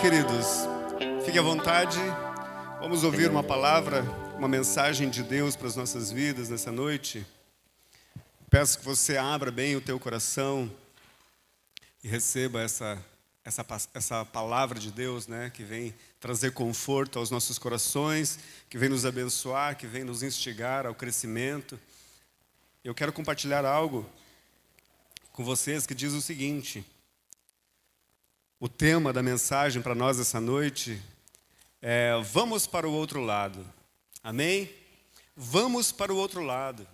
queridos? Fique à vontade. Vamos ouvir uma palavra, uma mensagem de Deus para as nossas vidas nessa noite. Peço que você abra bem o teu coração e receba essa, essa, essa palavra de Deus, né, que vem trazer conforto aos nossos corações, que vem nos abençoar, que vem nos instigar ao crescimento. Eu quero compartilhar algo com vocês que diz o seguinte: o tema da mensagem para nós essa noite é Vamos para o outro lado. Amém? Vamos para o outro lado.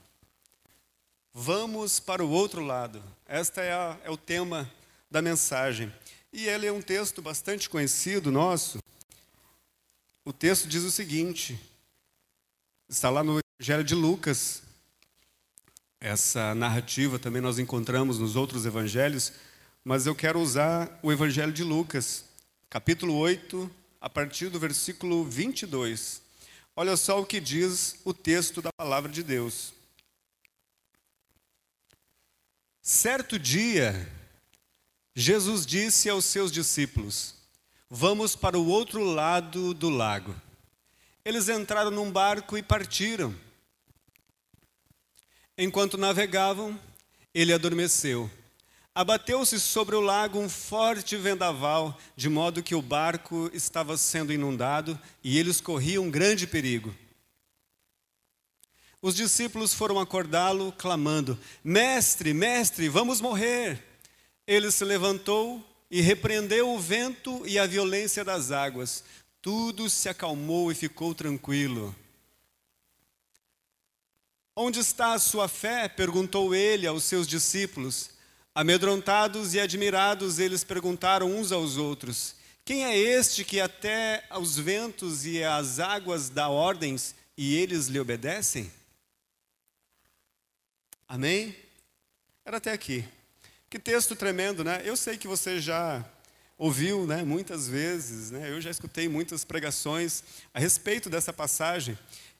Vamos para o outro lado. Este é, a, é o tema da mensagem. E ele é um texto bastante conhecido nosso. O texto diz o seguinte: está lá no Evangelho de Lucas. Essa narrativa também nós encontramos nos outros evangelhos mas eu quero usar o Evangelho de Lucas, capítulo 8, a partir do versículo 22. Olha só o que diz o texto da palavra de Deus. Certo dia, Jesus disse aos seus discípulos: Vamos para o outro lado do lago. Eles entraram num barco e partiram. Enquanto navegavam, ele adormeceu. Abateu-se sobre o lago um forte vendaval, de modo que o barco estava sendo inundado e eles corriam grande perigo. Os discípulos foram acordá-lo, clamando: Mestre, mestre, vamos morrer. Ele se levantou e repreendeu o vento e a violência das águas. Tudo se acalmou e ficou tranquilo. Onde está a sua fé? perguntou ele aos seus discípulos. Amedrontados e admirados, eles perguntaram uns aos outros: Quem é este que até aos ventos e às águas dá ordens e eles lhe obedecem? Amém? Era até aqui. Que texto tremendo, né? Eu sei que você já ouviu, né, muitas vezes, né? Eu já escutei muitas pregações a respeito dessa passagem.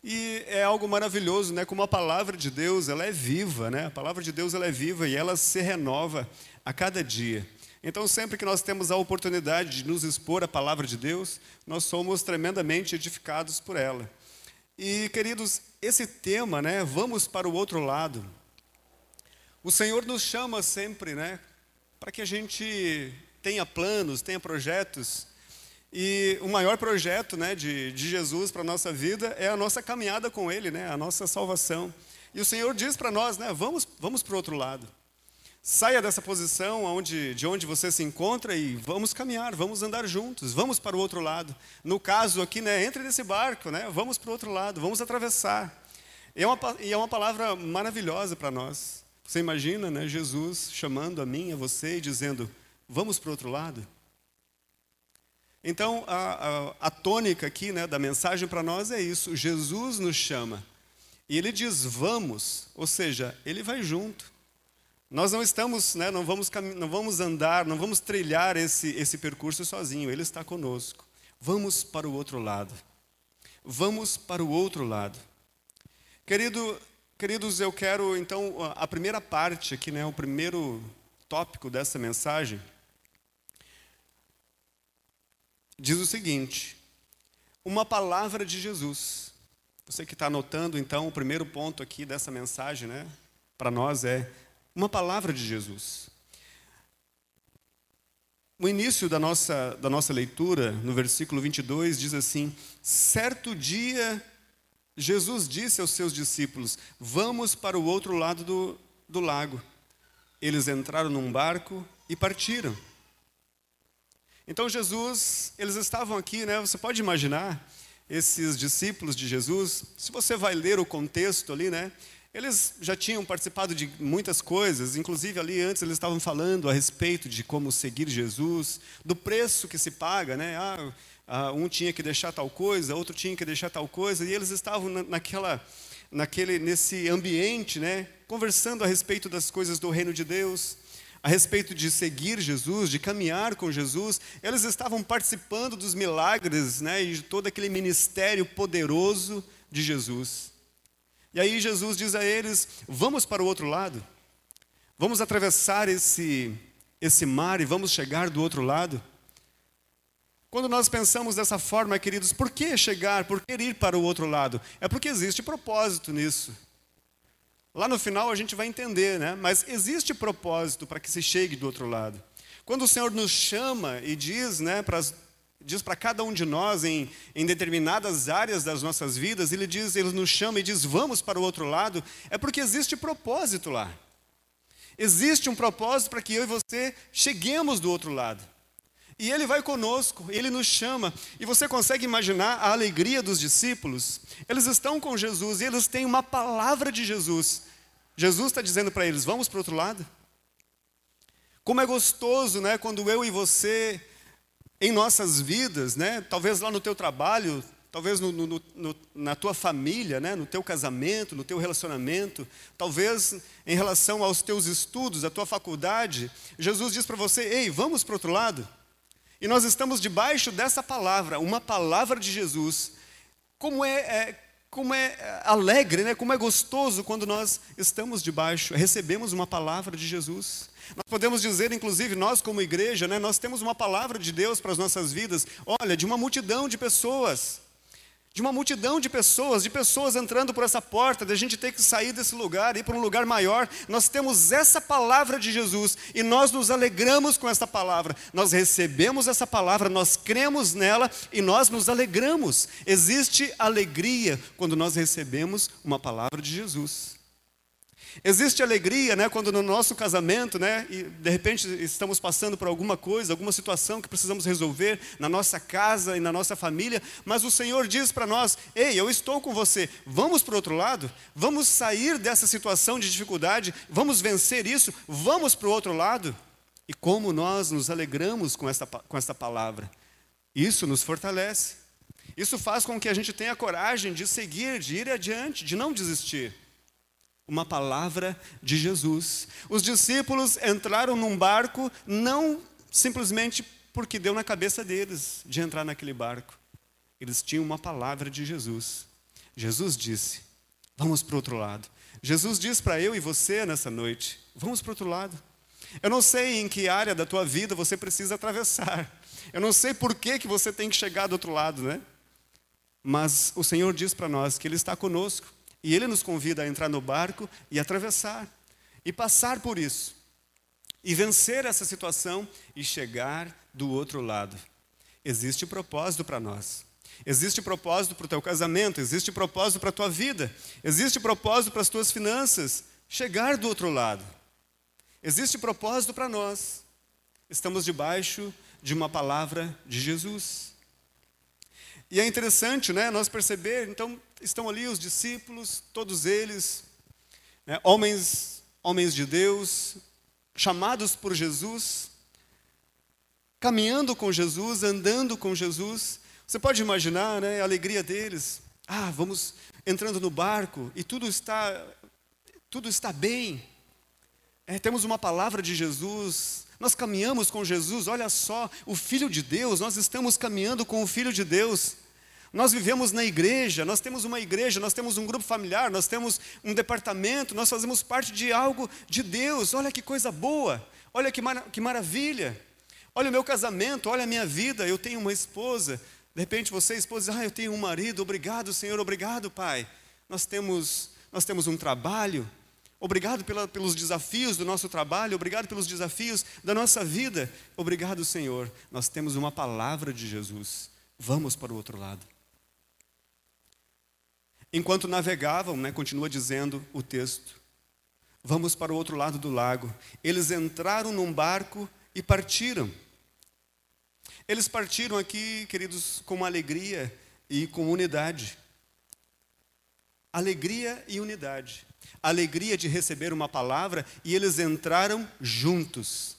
E é algo maravilhoso, né? Como a palavra de Deus, ela é viva, né? A palavra de Deus, ela é viva e ela se renova a cada dia. Então, sempre que nós temos a oportunidade de nos expor à palavra de Deus, nós somos tremendamente edificados por ela. E, queridos, esse tema, né? Vamos para o outro lado. O Senhor nos chama sempre, né? Para que a gente tenha planos, tenha projetos e o maior projeto né, de, de Jesus para a nossa vida é a nossa caminhada com Ele, né, a nossa salvação. E o Senhor diz para nós, né, vamos, vamos para o outro lado. Saia dessa posição onde, de onde você se encontra e vamos caminhar, vamos andar juntos, vamos para o outro lado. No caso aqui, né, entre nesse barco, né, vamos para o outro lado, vamos atravessar. E é uma, e é uma palavra maravilhosa para nós. Você imagina né, Jesus chamando a mim, a você e dizendo, vamos para o outro lado? Então, a, a, a tônica aqui né, da mensagem para nós é isso: Jesus nos chama. E ele diz, vamos, ou seja, ele vai junto. Nós não estamos, né, não, vamos, não vamos andar, não vamos trilhar esse, esse percurso sozinho, ele está conosco. Vamos para o outro lado. Vamos para o outro lado. Querido, queridos, eu quero então a primeira parte aqui, né, o primeiro tópico dessa mensagem diz o seguinte: uma palavra de Jesus. Você que está anotando, então, o primeiro ponto aqui dessa mensagem, né, para nós é uma palavra de Jesus. O início da nossa, da nossa leitura, no versículo 22, diz assim: Certo dia, Jesus disse aos seus discípulos: Vamos para o outro lado do, do lago. Eles entraram num barco e partiram. Então Jesus, eles estavam aqui, né? Você pode imaginar esses discípulos de Jesus, se você vai ler o contexto ali, né? Eles já tinham participado de muitas coisas, inclusive ali antes eles estavam falando a respeito de como seguir Jesus, do preço que se paga, né? Ah, ah, um tinha que deixar tal coisa, outro tinha que deixar tal coisa, e eles estavam naquela, naquele, nesse ambiente, né? Conversando a respeito das coisas do reino de Deus a respeito de seguir Jesus, de caminhar com Jesus, eles estavam participando dos milagres né, e de todo aquele ministério poderoso de Jesus. E aí Jesus diz a eles: vamos para o outro lado, vamos atravessar esse, esse mar e vamos chegar do outro lado. Quando nós pensamos dessa forma, queridos, por que chegar, por que ir para o outro lado? É porque existe propósito nisso. Lá no final a gente vai entender, né? Mas existe propósito para que se chegue do outro lado. Quando o Senhor nos chama e diz, né, para diz para cada um de nós em, em determinadas áreas das nossas vidas, ele diz, ele nos chama e diz, vamos para o outro lado, é porque existe propósito lá. Existe um propósito para que eu e você cheguemos do outro lado. E ele vai conosco, ele nos chama. E você consegue imaginar a alegria dos discípulos? Eles estão com Jesus e eles têm uma palavra de Jesus. Jesus está dizendo para eles: vamos para o outro lado. Como é gostoso, né, quando eu e você em nossas vidas, né? talvez lá no teu trabalho, talvez no, no, no, na tua família, né? no teu casamento, no teu relacionamento, talvez em relação aos teus estudos, à tua faculdade, Jesus diz para você: ei, vamos para o outro lado. E nós estamos debaixo dessa palavra, uma palavra de Jesus. Como é, é como é alegre, né? como é gostoso quando nós estamos debaixo, recebemos uma palavra de Jesus. Nós podemos dizer, inclusive, nós como igreja, né, nós temos uma palavra de Deus para as nossas vidas, olha, de uma multidão de pessoas, de uma multidão de pessoas, de pessoas entrando por essa porta, de a gente ter que sair desse lugar, ir para um lugar maior. Nós temos essa palavra de Jesus e nós nos alegramos com essa palavra. Nós recebemos essa palavra, nós cremos nela e nós nos alegramos. Existe alegria quando nós recebemos uma palavra de Jesus. Existe alegria, né, quando no nosso casamento, né, e de repente estamos passando por alguma coisa, alguma situação que precisamos resolver na nossa casa e na nossa família, mas o Senhor diz para nós: "Ei, eu estou com você. Vamos para o outro lado? Vamos sair dessa situação de dificuldade? Vamos vencer isso? Vamos para o outro lado?" E como nós nos alegramos com esta com esta palavra. Isso nos fortalece. Isso faz com que a gente tenha coragem de seguir, de ir adiante, de não desistir uma palavra de Jesus. Os discípulos entraram num barco não simplesmente porque deu na cabeça deles de entrar naquele barco. Eles tinham uma palavra de Jesus. Jesus disse: Vamos para o outro lado. Jesus diz para eu e você nessa noite: Vamos para o outro lado. Eu não sei em que área da tua vida você precisa atravessar. Eu não sei por que, que você tem que chegar do outro lado, né? Mas o Senhor diz para nós que Ele está conosco. E ele nos convida a entrar no barco e atravessar, e passar por isso, e vencer essa situação e chegar do outro lado. Existe propósito para nós. Existe propósito para o teu casamento, existe propósito para a tua vida, existe propósito para as tuas finanças. Chegar do outro lado. Existe propósito para nós. Estamos debaixo de uma palavra de Jesus. E é interessante, né, nós perceber, então, estão ali os discípulos, todos eles, né, homens, homens de Deus, chamados por Jesus, caminhando com Jesus, andando com Jesus. Você pode imaginar, né, a alegria deles. Ah, vamos entrando no barco e tudo está, tudo está bem. É, temos uma palavra de Jesus, nós caminhamos com Jesus, olha só, o Filho de Deus, nós estamos caminhando com o Filho de Deus. Nós vivemos na igreja, nós temos uma igreja, nós temos um grupo familiar, nós temos um departamento, nós fazemos parte de algo de Deus. Olha que coisa boa, olha que, mar que maravilha. Olha o meu casamento, olha a minha vida, eu tenho uma esposa. De repente você, esposa, ah, eu tenho um marido, obrigado, Senhor, obrigado, Pai. Nós temos, nós temos um trabalho, Obrigado pela, pelos desafios do nosso trabalho, obrigado pelos desafios da nossa vida. Obrigado, Senhor. Nós temos uma palavra de Jesus. Vamos para o outro lado. Enquanto navegavam, né, continua dizendo o texto, vamos para o outro lado do lago. Eles entraram num barco e partiram. Eles partiram aqui, queridos, com alegria e com unidade. Alegria e unidade alegria de receber uma palavra e eles entraram juntos,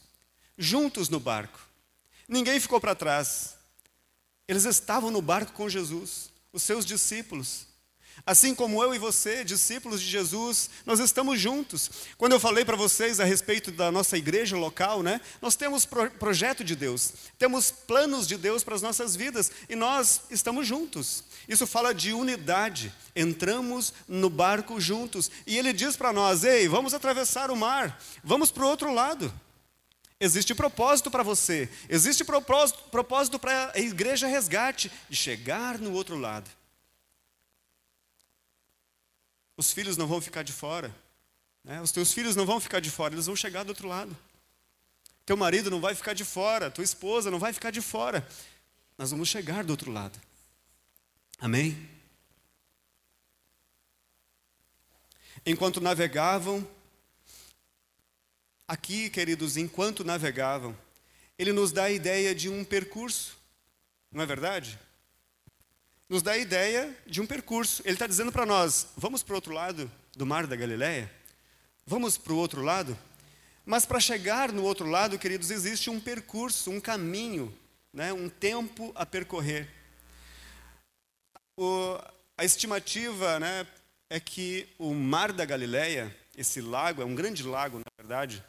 juntos no barco. Ninguém ficou para trás. Eles estavam no barco com Jesus, os seus discípulos. Assim como eu e você, discípulos de Jesus, nós estamos juntos. Quando eu falei para vocês a respeito da nossa igreja local, né, nós temos pro projeto de Deus, temos planos de Deus para as nossas vidas e nós estamos juntos. Isso fala de unidade. Entramos no barco juntos e ele diz para nós: ei, vamos atravessar o mar, vamos para o outro lado. Existe propósito para você, existe propósito, propósito para a igreja resgate de chegar no outro lado. Os filhos não vão ficar de fora, né? os teus filhos não vão ficar de fora, eles vão chegar do outro lado. Teu marido não vai ficar de fora, tua esposa não vai ficar de fora. Nós vamos chegar do outro lado. Amém? Enquanto navegavam, Aqui, queridos, enquanto navegavam, ele nos dá a ideia de um percurso, não é verdade? Nos dá a ideia de um percurso. Ele está dizendo para nós: vamos para o outro lado do mar da Galileia? Vamos para o outro lado? Mas para chegar no outro lado, queridos, existe um percurso, um caminho, né, um tempo a percorrer. O, a estimativa né, é que o mar da Galileia, esse lago, é um grande lago, na verdade,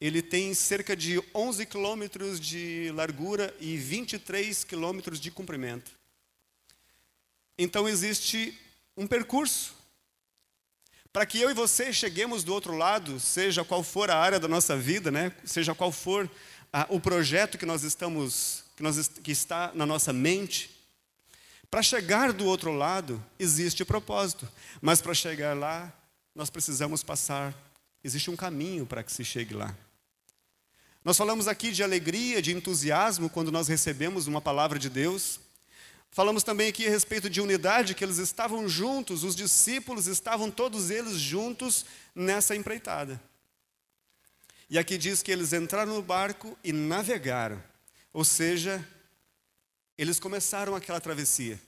ele tem cerca de 11 quilômetros de largura e 23 quilômetros de comprimento. Então existe um percurso para que eu e você cheguemos do outro lado, seja qual for a área da nossa vida, né? seja qual for a, o projeto que nós estamos, que, nós, que está na nossa mente, para chegar do outro lado existe propósito, mas para chegar lá nós precisamos passar, existe um caminho para que se chegue lá. Nós falamos aqui de alegria, de entusiasmo quando nós recebemos uma palavra de Deus. Falamos também aqui a respeito de unidade, que eles estavam juntos, os discípulos estavam todos eles juntos nessa empreitada. E aqui diz que eles entraram no barco e navegaram, ou seja, eles começaram aquela travessia.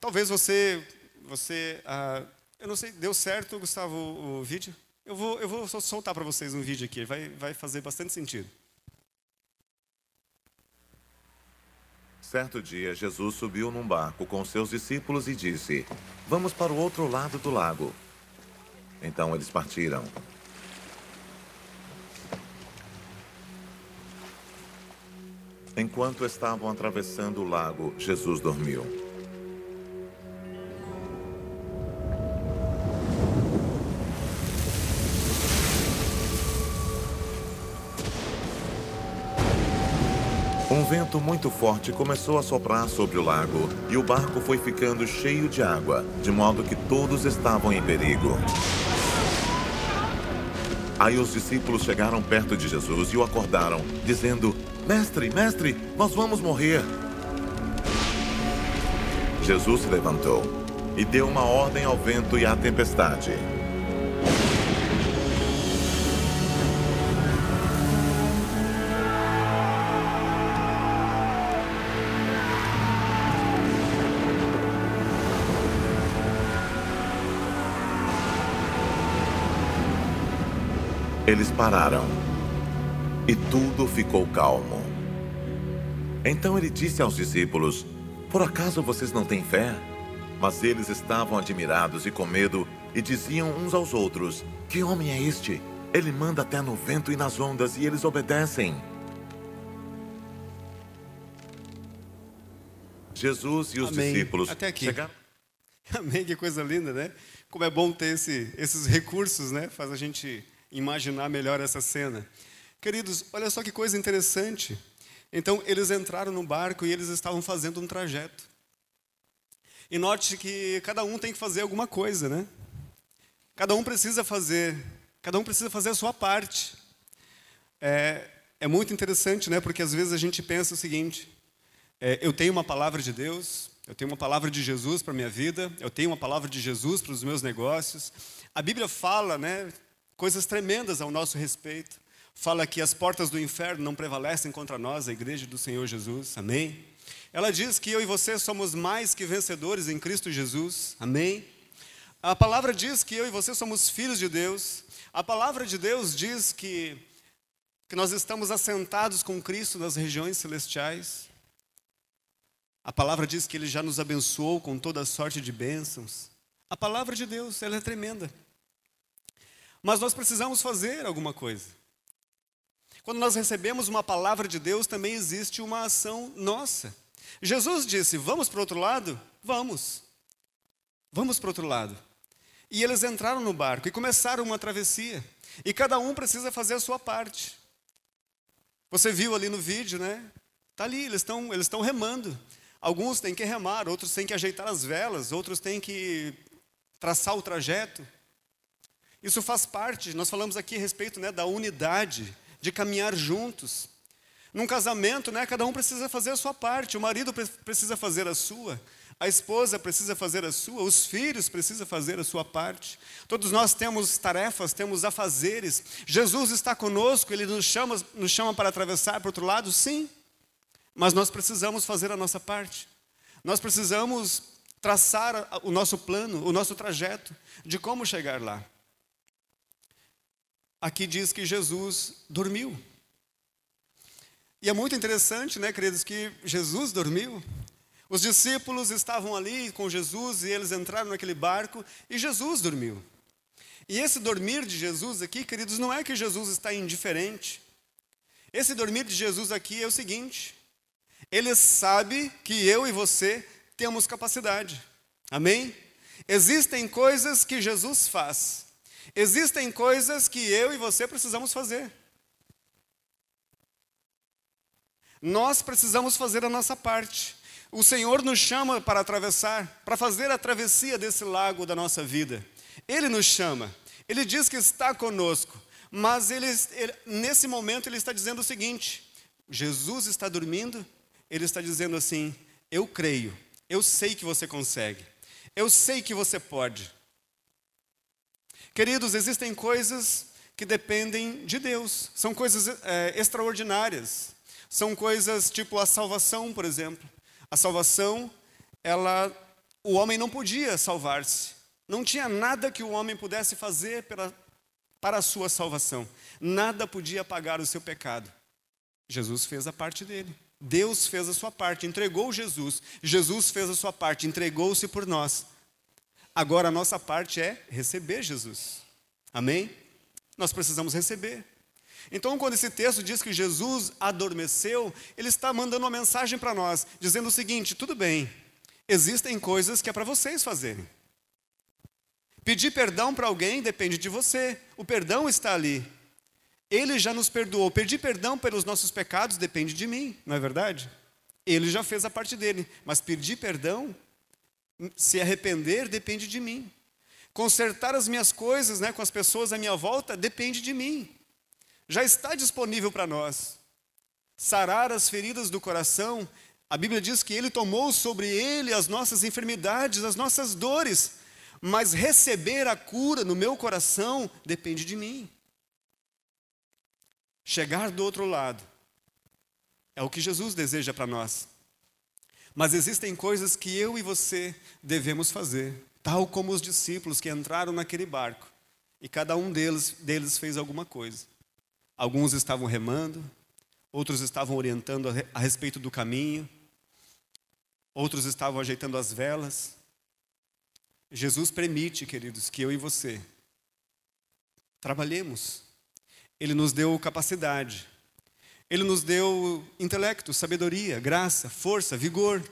Talvez você, você, ah, eu não sei, deu certo, Gustavo, o, vídeo? Eu vou, eu vou soltar para vocês um vídeo aqui, vai, vai fazer bastante sentido. Certo dia, Jesus subiu num barco com seus discípulos e disse: Vamos para o outro lado do lago. Então eles partiram. Enquanto estavam atravessando o lago, Jesus dormiu. Vento muito forte começou a soprar sobre o lago e o barco foi ficando cheio de água, de modo que todos estavam em perigo. Aí os discípulos chegaram perto de Jesus e o acordaram, dizendo: Mestre, mestre, nós vamos morrer. Jesus se levantou e deu uma ordem ao vento e à tempestade Eles pararam e tudo ficou calmo. Então ele disse aos discípulos: Por acaso vocês não têm fé? Mas eles estavam admirados e com medo e diziam uns aos outros: Que homem é este? Ele manda até no vento e nas ondas e eles obedecem. Jesus e os Amém. discípulos Até aqui. chegaram. Amém, que coisa linda, né? Como é bom ter esse, esses recursos, né? Faz a gente imaginar melhor essa cena. Queridos, olha só que coisa interessante. Então, eles entraram no barco e eles estavam fazendo um trajeto. E note que cada um tem que fazer alguma coisa, né? Cada um precisa fazer, cada um precisa fazer a sua parte. É, é muito interessante, né? Porque às vezes a gente pensa o seguinte: é, eu tenho uma palavra de Deus, eu tenho uma palavra de Jesus para minha vida, eu tenho uma palavra de Jesus para os meus negócios. A Bíblia fala, né? Coisas tremendas ao nosso respeito. Fala que as portas do inferno não prevalecem contra nós, a igreja do Senhor Jesus. Amém? Ela diz que eu e você somos mais que vencedores em Cristo Jesus. Amém? A palavra diz que eu e você somos filhos de Deus. A palavra de Deus diz que, que nós estamos assentados com Cristo nas regiões celestiais. A palavra diz que Ele já nos abençoou com toda sorte de bênçãos. A palavra de Deus, ela é tremenda. Mas nós precisamos fazer alguma coisa. Quando nós recebemos uma palavra de Deus, também existe uma ação nossa. Jesus disse: Vamos para o outro lado? Vamos. Vamos para o outro lado. E eles entraram no barco e começaram uma travessia. E cada um precisa fazer a sua parte. Você viu ali no vídeo, né? Tá ali, eles estão eles estão remando. Alguns têm que remar, outros têm que ajeitar as velas, outros têm que traçar o trajeto. Isso faz parte, nós falamos aqui a respeito né, da unidade, de caminhar juntos. Num casamento, né, cada um precisa fazer a sua parte, o marido precisa fazer a sua, a esposa precisa fazer a sua, os filhos precisam fazer a sua parte. Todos nós temos tarefas, temos afazeres. Jesus está conosco, ele nos chama, nos chama para atravessar para o outro lado, sim. Mas nós precisamos fazer a nossa parte. Nós precisamos traçar o nosso plano, o nosso trajeto de como chegar lá. Aqui diz que Jesus dormiu. E é muito interessante, né, queridos, que Jesus dormiu. Os discípulos estavam ali com Jesus e eles entraram naquele barco e Jesus dormiu. E esse dormir de Jesus aqui, queridos, não é que Jesus está indiferente. Esse dormir de Jesus aqui é o seguinte: ele sabe que eu e você temos capacidade. Amém? Existem coisas que Jesus faz. Existem coisas que eu e você precisamos fazer. Nós precisamos fazer a nossa parte. O Senhor nos chama para atravessar, para fazer a travessia desse lago da nossa vida. Ele nos chama. Ele diz que está conosco, mas ele, ele, nesse momento ele está dizendo o seguinte: Jesus está dormindo, ele está dizendo assim: Eu creio, eu sei que você consegue, eu sei que você pode. Queridos, existem coisas que dependem de Deus, são coisas é, extraordinárias, são coisas tipo a salvação, por exemplo. A salvação, ela, o homem não podia salvar-se, não tinha nada que o homem pudesse fazer pela, para a sua salvação, nada podia pagar o seu pecado. Jesus fez a parte dele. Deus fez a sua parte, entregou Jesus. Jesus fez a sua parte, entregou-se por nós. Agora a nossa parte é receber Jesus. Amém? Nós precisamos receber. Então, quando esse texto diz que Jesus adormeceu, ele está mandando uma mensagem para nós, dizendo o seguinte: tudo bem, existem coisas que é para vocês fazerem. Pedir perdão para alguém depende de você, o perdão está ali. Ele já nos perdoou. Pedir perdão pelos nossos pecados depende de mim, não é verdade? Ele já fez a parte dele, mas pedir perdão, se arrepender, depende de mim. Consertar as minhas coisas né, com as pessoas à minha volta depende de mim. Já está disponível para nós. Sarar as feridas do coração, a Bíblia diz que Ele tomou sobre Ele as nossas enfermidades, as nossas dores, mas receber a cura no meu coração depende de mim chegar do outro lado. É o que Jesus deseja para nós. Mas existem coisas que eu e você devemos fazer, tal como os discípulos que entraram naquele barco e cada um deles, deles fez alguma coisa. Alguns estavam remando, outros estavam orientando a respeito do caminho, outros estavam ajeitando as velas. Jesus permite, queridos, que eu e você trabalhemos ele nos deu capacidade. Ele nos deu intelecto, sabedoria, graça, força, vigor.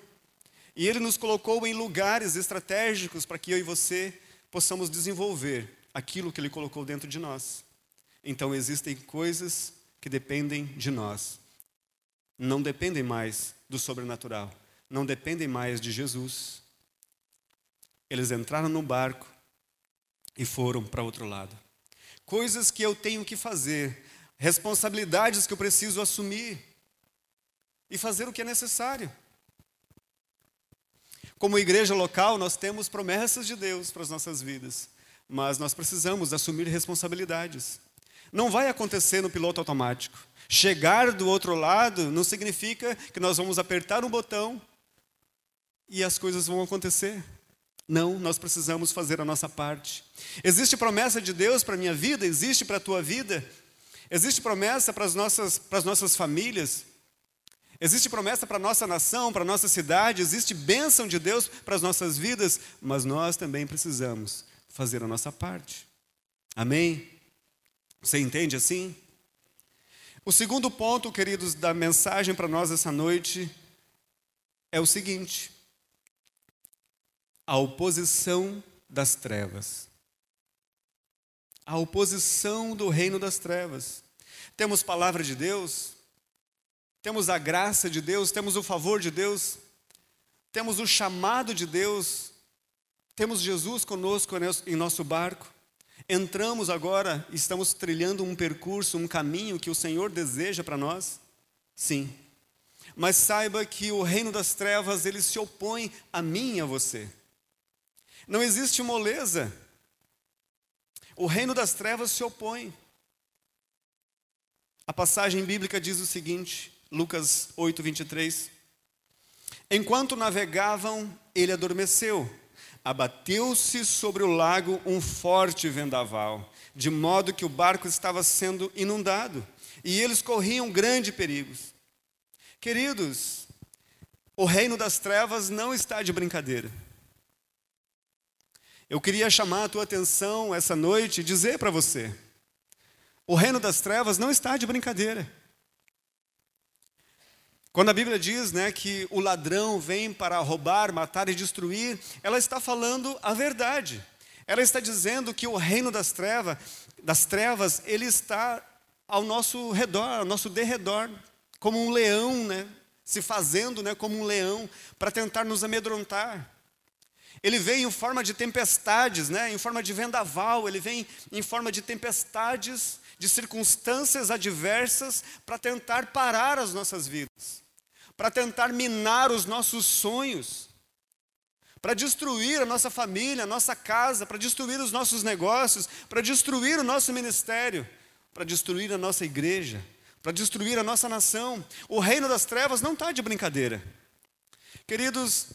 E Ele nos colocou em lugares estratégicos para que eu e você possamos desenvolver aquilo que Ele colocou dentro de nós. Então existem coisas que dependem de nós. Não dependem mais do sobrenatural. Não dependem mais de Jesus. Eles entraram no barco e foram para outro lado coisas que eu tenho que fazer, responsabilidades que eu preciso assumir e fazer o que é necessário. Como igreja local, nós temos promessas de Deus para as nossas vidas, mas nós precisamos assumir responsabilidades. Não vai acontecer no piloto automático. Chegar do outro lado não significa que nós vamos apertar um botão e as coisas vão acontecer. Não, nós precisamos fazer a nossa parte. Existe promessa de Deus para a minha vida? Existe para a tua vida? Existe promessa para as nossas, para as nossas famílias? Existe promessa para a nossa nação, para a nossa cidade? Existe bênção de Deus para as nossas vidas? Mas nós também precisamos fazer a nossa parte. Amém? Você entende assim? O segundo ponto, queridos, da mensagem para nós essa noite é o seguinte: a oposição das trevas. A oposição do reino das trevas. Temos palavra de Deus, temos a graça de Deus, temos o favor de Deus, temos o chamado de Deus, temos Jesus conosco em nosso barco. Entramos agora, estamos trilhando um percurso, um caminho que o Senhor deseja para nós? Sim. Mas saiba que o reino das trevas, ele se opõe a mim e a você. Não existe moleza. O reino das trevas se opõe. A passagem bíblica diz o seguinte, Lucas 8, 23. Enquanto navegavam, ele adormeceu. Abateu-se sobre o lago um forte vendaval, de modo que o barco estava sendo inundado, e eles corriam grande perigos. Queridos, o reino das trevas não está de brincadeira. Eu queria chamar a tua atenção essa noite e dizer para você: o reino das trevas não está de brincadeira. Quando a Bíblia diz né, que o ladrão vem para roubar, matar e destruir, ela está falando a verdade. Ela está dizendo que o reino das trevas, das trevas, ele está ao nosso redor, ao nosso derredor, como um leão, né, se fazendo né, como um leão, para tentar nos amedrontar. Ele vem em forma de tempestades, né, em forma de vendaval, ele vem em forma de tempestades, de circunstâncias adversas, para tentar parar as nossas vidas para tentar minar os nossos sonhos, para destruir a nossa família, a nossa casa, para destruir os nossos negócios, para destruir o nosso ministério, para destruir a nossa igreja, para destruir a nossa nação. O reino das trevas não está de brincadeira. Queridos,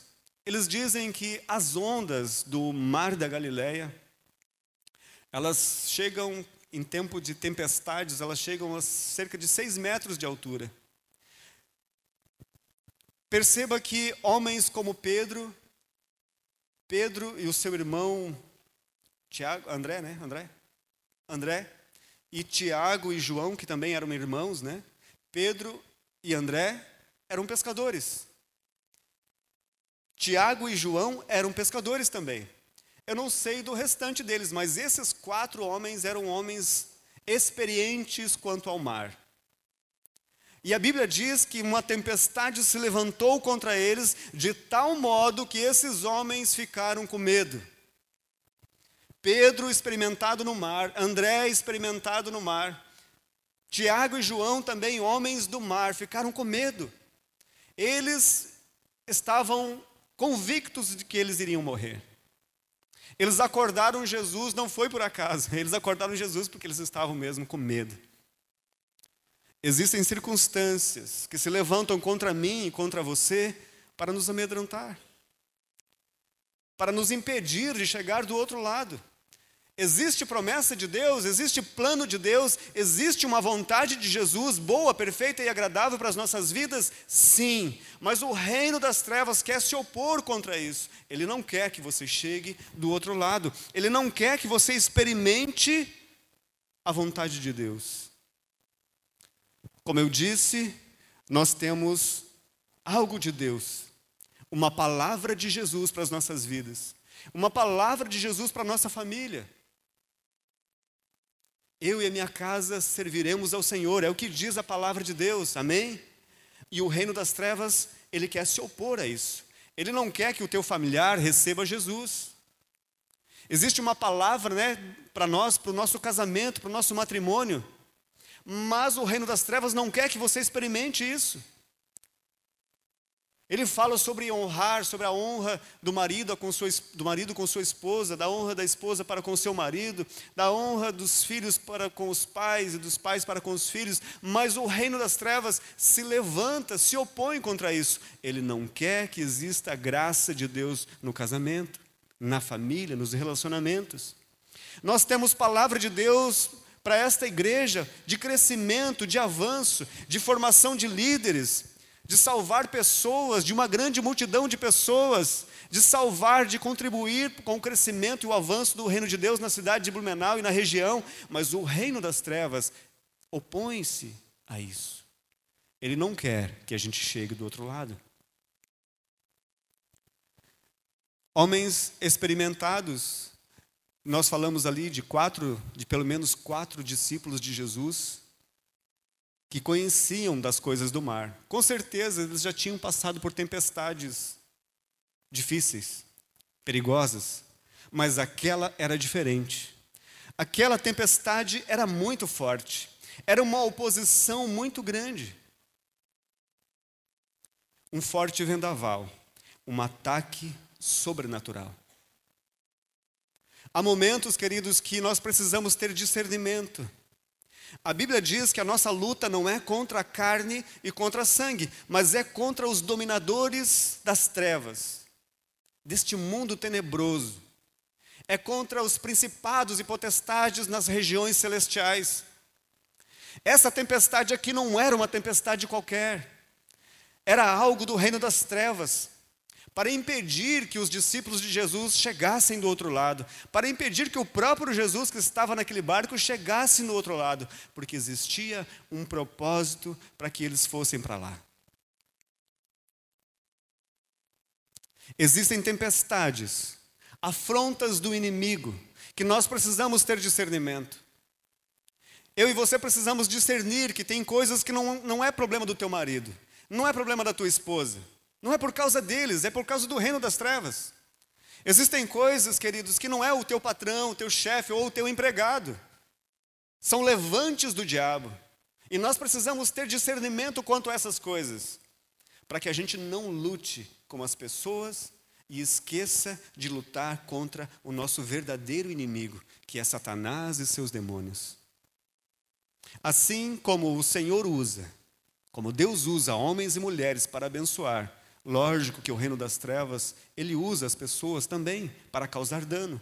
eles dizem que as ondas do mar da Galileia, elas chegam em tempo de tempestades, elas chegam a cerca de seis metros de altura. Perceba que homens como Pedro, Pedro e o seu irmão Tiago, André, né? André? André e Tiago e João, que também eram irmãos, né? Pedro e André eram pescadores. Tiago e João eram pescadores também. Eu não sei do restante deles, mas esses quatro homens eram homens experientes quanto ao mar. E a Bíblia diz que uma tempestade se levantou contra eles, de tal modo que esses homens ficaram com medo. Pedro experimentado no mar, André experimentado no mar, Tiago e João também, homens do mar, ficaram com medo. Eles estavam convictos de que eles iriam morrer. Eles acordaram Jesus, não foi por acaso, eles acordaram Jesus porque eles estavam mesmo com medo. Existem circunstâncias que se levantam contra mim e contra você para nos amedrontar, para nos impedir de chegar do outro lado. Existe promessa de Deus, existe plano de Deus, existe uma vontade de Jesus boa, perfeita e agradável para as nossas vidas? Sim, mas o reino das trevas quer se opor contra isso. Ele não quer que você chegue do outro lado, ele não quer que você experimente a vontade de Deus. Como eu disse, nós temos algo de Deus, uma palavra de Jesus para as nossas vidas, uma palavra de Jesus para a nossa família. Eu e a minha casa serviremos ao Senhor, é o que diz a palavra de Deus, amém? E o reino das trevas, ele quer se opor a isso. Ele não quer que o teu familiar receba Jesus. Existe uma palavra, né, para nós, para o nosso casamento, para o nosso matrimônio. Mas o reino das trevas não quer que você experimente isso. Ele fala sobre honrar, sobre a honra do marido com sua, do marido com sua esposa, da honra da esposa para com seu marido, da honra dos filhos para com os pais e dos pais para com os filhos, mas o reino das trevas se levanta, se opõe contra isso. Ele não quer que exista a graça de Deus no casamento, na família, nos relacionamentos. Nós temos palavra de Deus para esta igreja de crescimento, de avanço, de formação de líderes, de salvar pessoas, de uma grande multidão de pessoas, de salvar, de contribuir com o crescimento e o avanço do reino de Deus na cidade de Blumenau e na região, mas o reino das trevas opõe-se a isso. Ele não quer que a gente chegue do outro lado. Homens experimentados nós falamos ali de quatro, de pelo menos quatro discípulos de Jesus. Que conheciam das coisas do mar. Com certeza eles já tinham passado por tempestades difíceis, perigosas, mas aquela era diferente. Aquela tempestade era muito forte, era uma oposição muito grande. Um forte vendaval, um ataque sobrenatural. Há momentos, queridos, que nós precisamos ter discernimento. A Bíblia diz que a nossa luta não é contra a carne e contra sangue, mas é contra os dominadores das trevas, deste mundo tenebroso. É contra os principados e potestades nas regiões celestiais. Essa tempestade aqui não era uma tempestade qualquer, era algo do reino das trevas para impedir que os discípulos de Jesus chegassem do outro lado, para impedir que o próprio Jesus que estava naquele barco chegasse no outro lado, porque existia um propósito para que eles fossem para lá. Existem tempestades, afrontas do inimigo, que nós precisamos ter discernimento. Eu e você precisamos discernir que tem coisas que não, não é problema do teu marido, não é problema da tua esposa não é por causa deles, é por causa do reino das trevas. Existem coisas, queridos, que não é o teu patrão, o teu chefe ou o teu empregado. São levantes do diabo. E nós precisamos ter discernimento quanto a essas coisas, para que a gente não lute com as pessoas e esqueça de lutar contra o nosso verdadeiro inimigo, que é Satanás e seus demônios. Assim como o Senhor usa, como Deus usa homens e mulheres para abençoar, Lógico que o reino das trevas, ele usa as pessoas também para causar dano.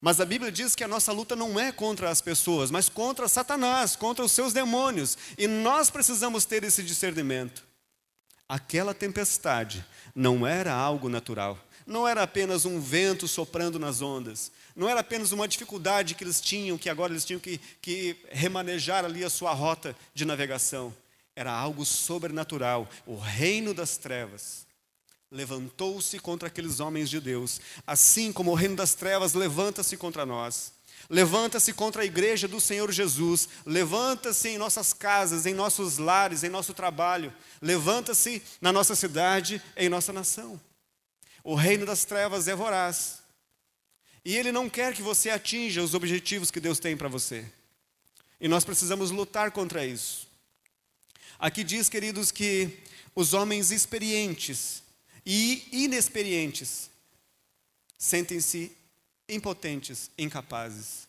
Mas a Bíblia diz que a nossa luta não é contra as pessoas, mas contra Satanás, contra os seus demônios. E nós precisamos ter esse discernimento. Aquela tempestade não era algo natural, não era apenas um vento soprando nas ondas, não era apenas uma dificuldade que eles tinham, que agora eles tinham que, que remanejar ali a sua rota de navegação era algo sobrenatural. O reino das trevas levantou-se contra aqueles homens de Deus, assim como o reino das trevas levanta-se contra nós. Levanta-se contra a igreja do Senhor Jesus, levanta-se em nossas casas, em nossos lares, em nosso trabalho, levanta-se na nossa cidade, em nossa nação. O reino das trevas é voraz. E ele não quer que você atinja os objetivos que Deus tem para você. E nós precisamos lutar contra isso. Aqui diz, queridos, que os homens experientes e inexperientes sentem-se impotentes, incapazes.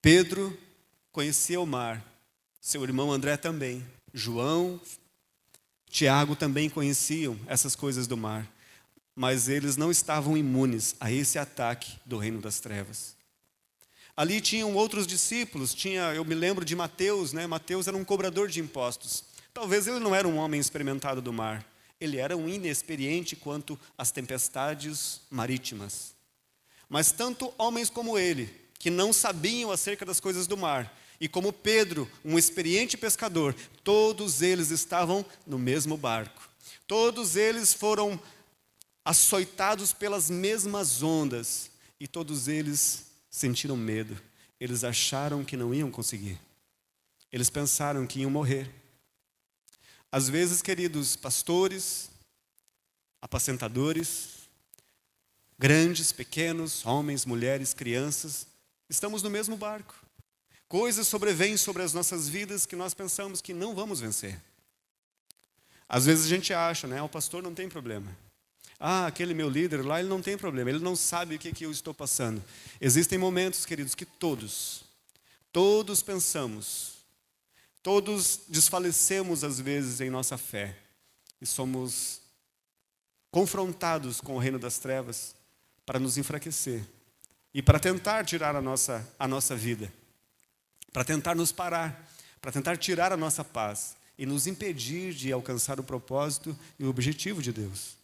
Pedro conhecia o mar, seu irmão André também, João, Tiago também conheciam essas coisas do mar, mas eles não estavam imunes a esse ataque do reino das trevas. Ali tinham outros discípulos, tinha, eu me lembro de Mateus, né? Mateus era um cobrador de impostos. Talvez ele não era um homem experimentado do mar, ele era um inexperiente quanto às tempestades marítimas. Mas tanto homens como ele, que não sabiam acerca das coisas do mar, e como Pedro, um experiente pescador, todos eles estavam no mesmo barco. Todos eles foram açoitados pelas mesmas ondas, e todos eles sentiram medo. Eles acharam que não iam conseguir. Eles pensaram que iam morrer. Às vezes, queridos pastores, apacentadores, grandes, pequenos, homens, mulheres, crianças, estamos no mesmo barco. Coisas sobrevêm sobre as nossas vidas que nós pensamos que não vamos vencer. Às vezes a gente acha, né? Ah, o pastor não tem problema. Ah, aquele meu líder lá, ele não tem problema, ele não sabe o que, que eu estou passando. Existem momentos, queridos, que todos, todos pensamos Todos desfalecemos às vezes em nossa fé e somos confrontados com o reino das trevas para nos enfraquecer e para tentar tirar a nossa, a nossa vida, para tentar nos parar, para tentar tirar a nossa paz e nos impedir de alcançar o propósito e o objetivo de Deus.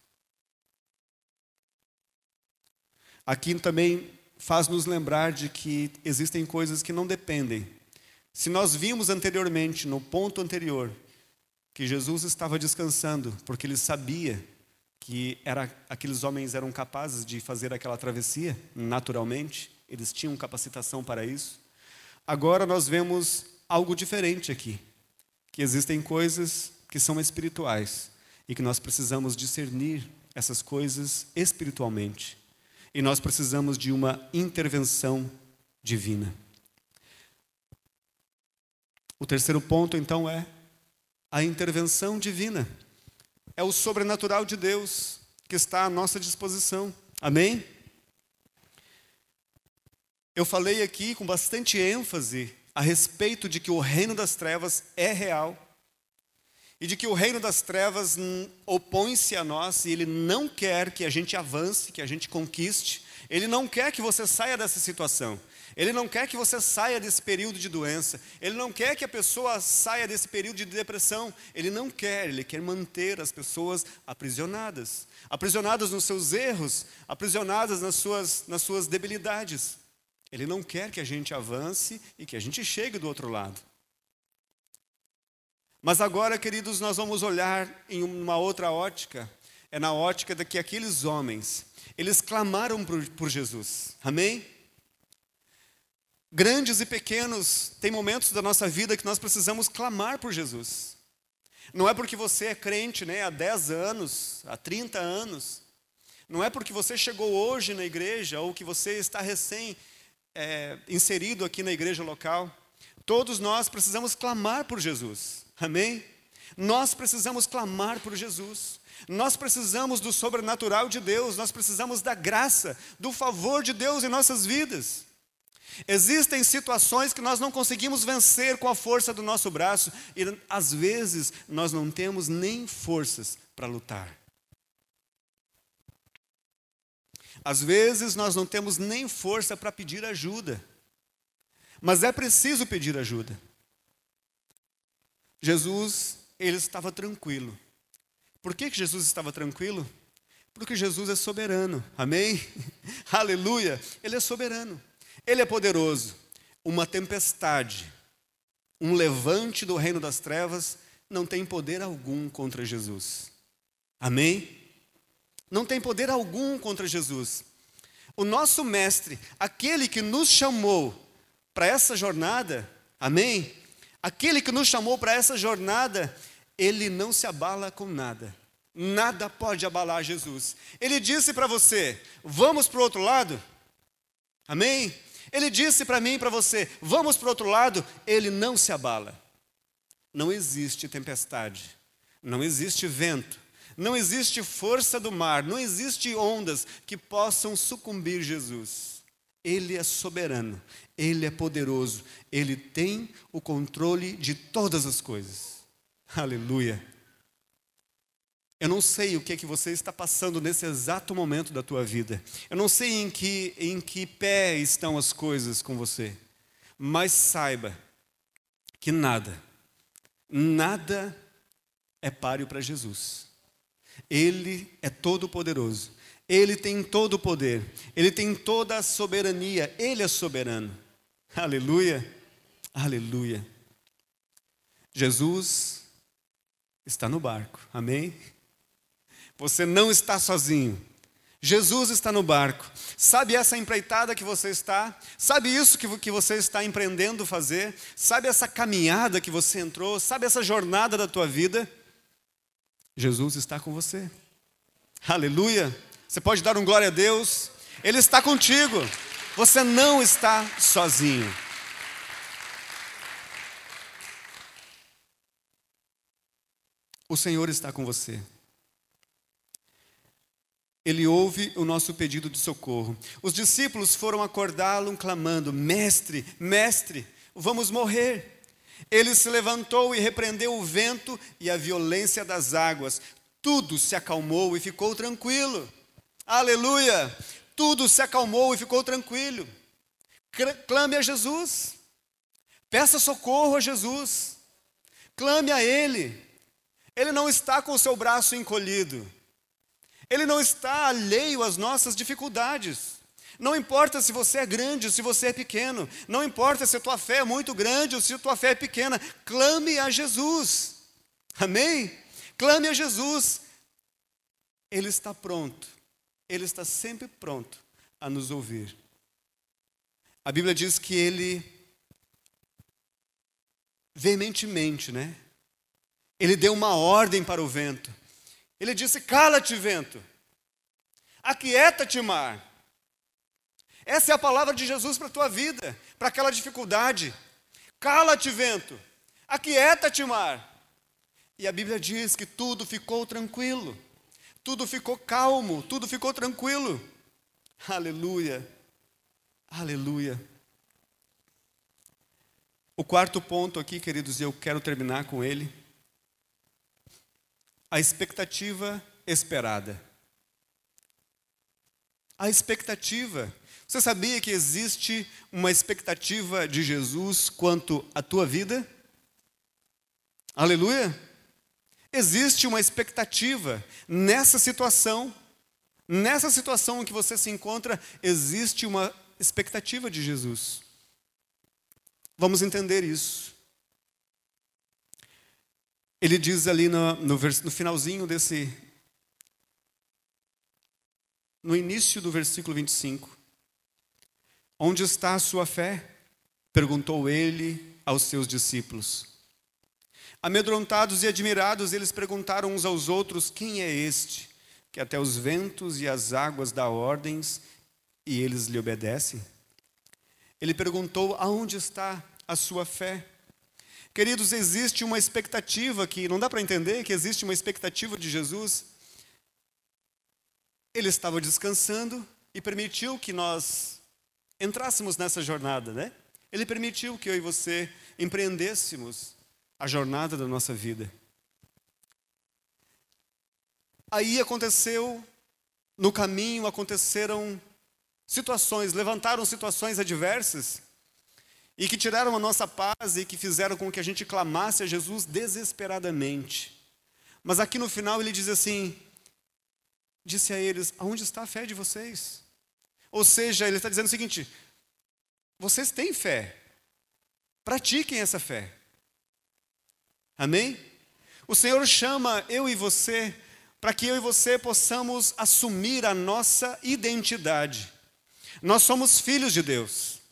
Aqui também faz nos lembrar de que existem coisas que não dependem se nós vimos anteriormente, no ponto anterior, que Jesus estava descansando, porque ele sabia que era, aqueles homens eram capazes de fazer aquela travessia naturalmente, eles tinham capacitação para isso. Agora nós vemos algo diferente aqui, que existem coisas que são espirituais e que nós precisamos discernir essas coisas espiritualmente. E nós precisamos de uma intervenção divina. O terceiro ponto, então, é a intervenção divina. É o sobrenatural de Deus que está à nossa disposição. Amém? Eu falei aqui com bastante ênfase a respeito de que o reino das trevas é real e de que o reino das trevas opõe-se a nós e ele não quer que a gente avance, que a gente conquiste, ele não quer que você saia dessa situação. Ele não quer que você saia desse período de doença. Ele não quer que a pessoa saia desse período de depressão. Ele não quer, ele quer manter as pessoas aprisionadas. Aprisionadas nos seus erros, aprisionadas nas suas, nas suas debilidades. Ele não quer que a gente avance e que a gente chegue do outro lado. Mas agora, queridos, nós vamos olhar em uma outra ótica. É na ótica de que aqueles homens, eles clamaram por, por Jesus. Amém? Grandes e pequenos, tem momentos da nossa vida que nós precisamos clamar por Jesus. Não é porque você é crente né, há 10 anos, há 30 anos. Não é porque você chegou hoje na igreja ou que você está recém é, inserido aqui na igreja local. Todos nós precisamos clamar por Jesus. Amém? Nós precisamos clamar por Jesus. Nós precisamos do sobrenatural de Deus, nós precisamos da graça, do favor de Deus em nossas vidas. Existem situações que nós não conseguimos vencer com a força do nosso braço e às vezes nós não temos nem forças para lutar. Às vezes nós não temos nem força para pedir ajuda, mas é preciso pedir ajuda. Jesus, ele estava tranquilo. Por que, que Jesus estava tranquilo? Porque Jesus é soberano, amém? Aleluia! Ele é soberano. Ele é poderoso. Uma tempestade, um levante do reino das trevas não tem poder algum contra Jesus. Amém? Não tem poder algum contra Jesus. O nosso mestre, aquele que nos chamou para essa jornada, amém? Aquele que nos chamou para essa jornada, ele não se abala com nada. Nada pode abalar Jesus. Ele disse para você: vamos para o outro lado? Amém? Ele disse para mim e para você: vamos para o outro lado, ele não se abala. Não existe tempestade, não existe vento, não existe força do mar, não existe ondas que possam sucumbir Jesus. Ele é soberano, ele é poderoso, ele tem o controle de todas as coisas. Aleluia. Eu não sei o que é que você está passando nesse exato momento da tua vida. Eu não sei em que, em que pé estão as coisas com você. Mas saiba que nada, nada é páreo para Jesus. Ele é todo poderoso. Ele tem todo o poder. Ele tem toda a soberania. Ele é soberano. Aleluia. Aleluia. Jesus está no barco. Amém? Você não está sozinho. Jesus está no barco. Sabe essa empreitada que você está? Sabe isso que, que você está empreendendo fazer? Sabe essa caminhada que você entrou? Sabe essa jornada da tua vida? Jesus está com você. Aleluia. Você pode dar um glória a Deus. Ele está contigo. Você não está sozinho. O Senhor está com você ele ouve o nosso pedido de socorro. Os discípulos foram acordá-lo clamando: Mestre, mestre, vamos morrer. Ele se levantou e repreendeu o vento e a violência das águas. Tudo se acalmou e ficou tranquilo. Aleluia! Tudo se acalmou e ficou tranquilo. Clame a Jesus. Peça socorro a Jesus. Clame a Ele. Ele não está com o seu braço encolhido. Ele não está alheio às nossas dificuldades. Não importa se você é grande ou se você é pequeno, não importa se a tua fé é muito grande ou se a tua fé é pequena, clame a Jesus. Amém? Clame a Jesus. Ele está pronto. Ele está sempre pronto a nos ouvir. A Bíblia diz que ele veementemente, né? Ele deu uma ordem para o vento. Ele disse: Cala-te, vento. Aquieta-te, mar. Essa é a palavra de Jesus para a tua vida, para aquela dificuldade. Cala-te, vento. Aquieta-te, mar. E a Bíblia diz que tudo ficou tranquilo, tudo ficou calmo, tudo ficou tranquilo. Aleluia, aleluia. O quarto ponto aqui, queridos, e eu quero terminar com ele. A expectativa esperada. A expectativa. Você sabia que existe uma expectativa de Jesus quanto à tua vida? Aleluia? Existe uma expectativa nessa situação, nessa situação em que você se encontra, existe uma expectativa de Jesus. Vamos entender isso. Ele diz ali no, no, no finalzinho desse. No início do versículo 25: Onde está a sua fé? perguntou ele aos seus discípulos. Amedrontados e admirados, eles perguntaram uns aos outros: Quem é este que até os ventos e as águas dá ordens e eles lhe obedecem? Ele perguntou: Aonde está a sua fé? Queridos, existe uma expectativa que não dá para entender que existe uma expectativa de Jesus. Ele estava descansando e permitiu que nós entrássemos nessa jornada, né? Ele permitiu que eu e você empreendêssemos a jornada da nossa vida. Aí aconteceu, no caminho aconteceram situações, levantaram situações adversas e que tiraram a nossa paz e que fizeram com que a gente clamasse a Jesus desesperadamente. Mas aqui no final ele diz assim: disse a eles: aonde está a fé de vocês? Ou seja, ele está dizendo o seguinte: vocês têm fé, pratiquem essa fé. Amém? O Senhor chama eu e você para que eu e você possamos assumir a nossa identidade. Nós somos filhos de Deus.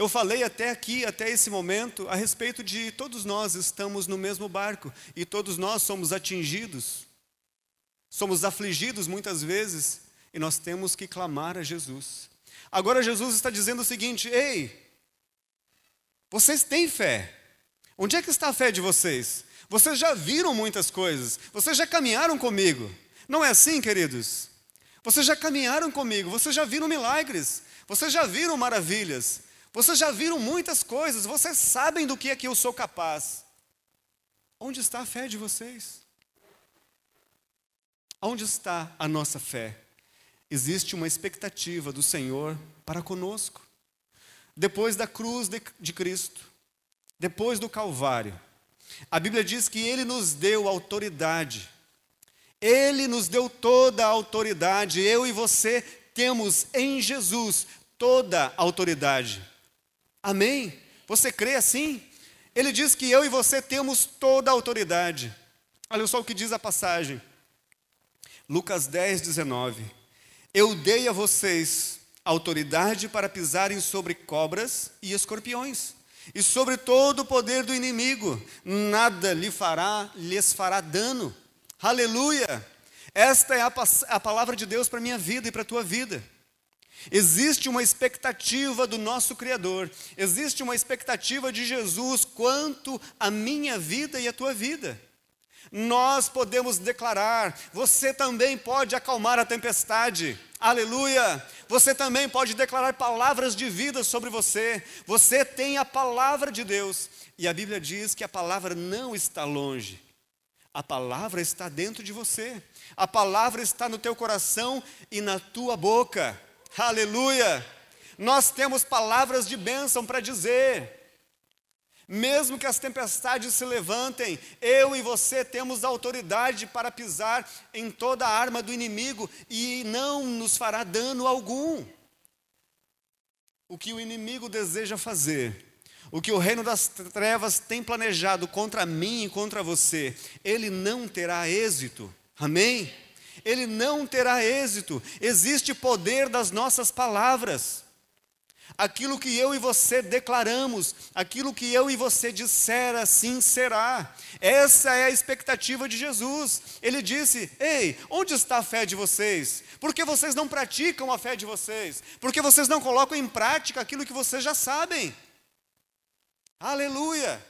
Eu falei até aqui, até esse momento, a respeito de todos nós estamos no mesmo barco e todos nós somos atingidos, somos afligidos muitas vezes e nós temos que clamar a Jesus. Agora Jesus está dizendo o seguinte: ei, vocês têm fé, Onde é que está a fé de vocês? Vocês já viram muitas coisas, vocês já caminharam comigo. Não é assim, queridos? Vocês já caminharam comigo, vocês já viram milagres, vocês já viram maravilhas, vocês já viram muitas coisas, vocês sabem do que é que eu sou capaz. Onde está a fé de vocês? Onde está a nossa fé? Existe uma expectativa do Senhor para conosco. Depois da cruz de, de Cristo, depois do Calvário, a Bíblia diz que Ele nos deu autoridade. Ele nos deu toda a autoridade. Eu e você temos em Jesus toda a autoridade. Amém? Você crê assim? Ele diz que eu e você temos toda a autoridade. Olha só o que diz a passagem. Lucas 10, 19. Eu dei a vocês autoridade para pisarem sobre cobras e escorpiões e sobre todo o poder do inimigo, nada lhe fará, lhes fará dano. Aleluia! Esta é a, a palavra de Deus para a minha vida e para a tua vida. Existe uma expectativa do nosso Criador, existe uma expectativa de Jesus quanto à minha vida e à tua vida. Nós podemos declarar, você também pode acalmar a tempestade. Aleluia! Você também pode declarar palavras de vida sobre você. Você tem a palavra de Deus. E a Bíblia diz que a palavra não está longe. A palavra está dentro de você. A palavra está no teu coração e na tua boca. Aleluia! Nós temos palavras de bênção para dizer. Mesmo que as tempestades se levantem, eu e você temos autoridade para pisar em toda a arma do inimigo e não nos fará dano algum. O que o inimigo deseja fazer, o que o reino das trevas tem planejado contra mim e contra você, ele não terá êxito. Amém? Ele não terá êxito. Existe poder das nossas palavras. Aquilo que eu e você declaramos, aquilo que eu e você disser, assim será. Essa é a expectativa de Jesus. Ele disse: Ei, onde está a fé de vocês? Por que vocês não praticam a fé de vocês? Por que vocês não colocam em prática aquilo que vocês já sabem? Aleluia!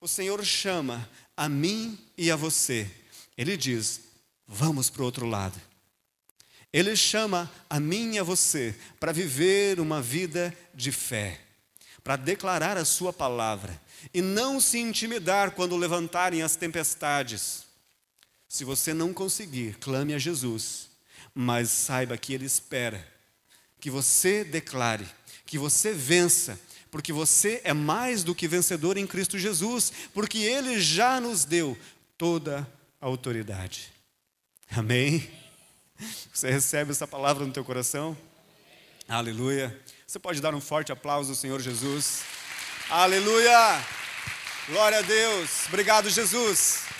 O Senhor chama a mim e a você. Ele diz: Vamos para o outro lado. Ele chama a mim e a você para viver uma vida de fé, para declarar a Sua palavra e não se intimidar quando levantarem as tempestades. Se você não conseguir, clame a Jesus, mas saiba que Ele espera que você declare, que você vença, porque você é mais do que vencedor em Cristo Jesus, porque Ele já nos deu toda a autoridade. Amém? Você recebe essa palavra no teu coração? Aleluia. Você pode dar um forte aplauso ao Senhor Jesus. Aleluia. Glória a Deus. Obrigado, Jesus.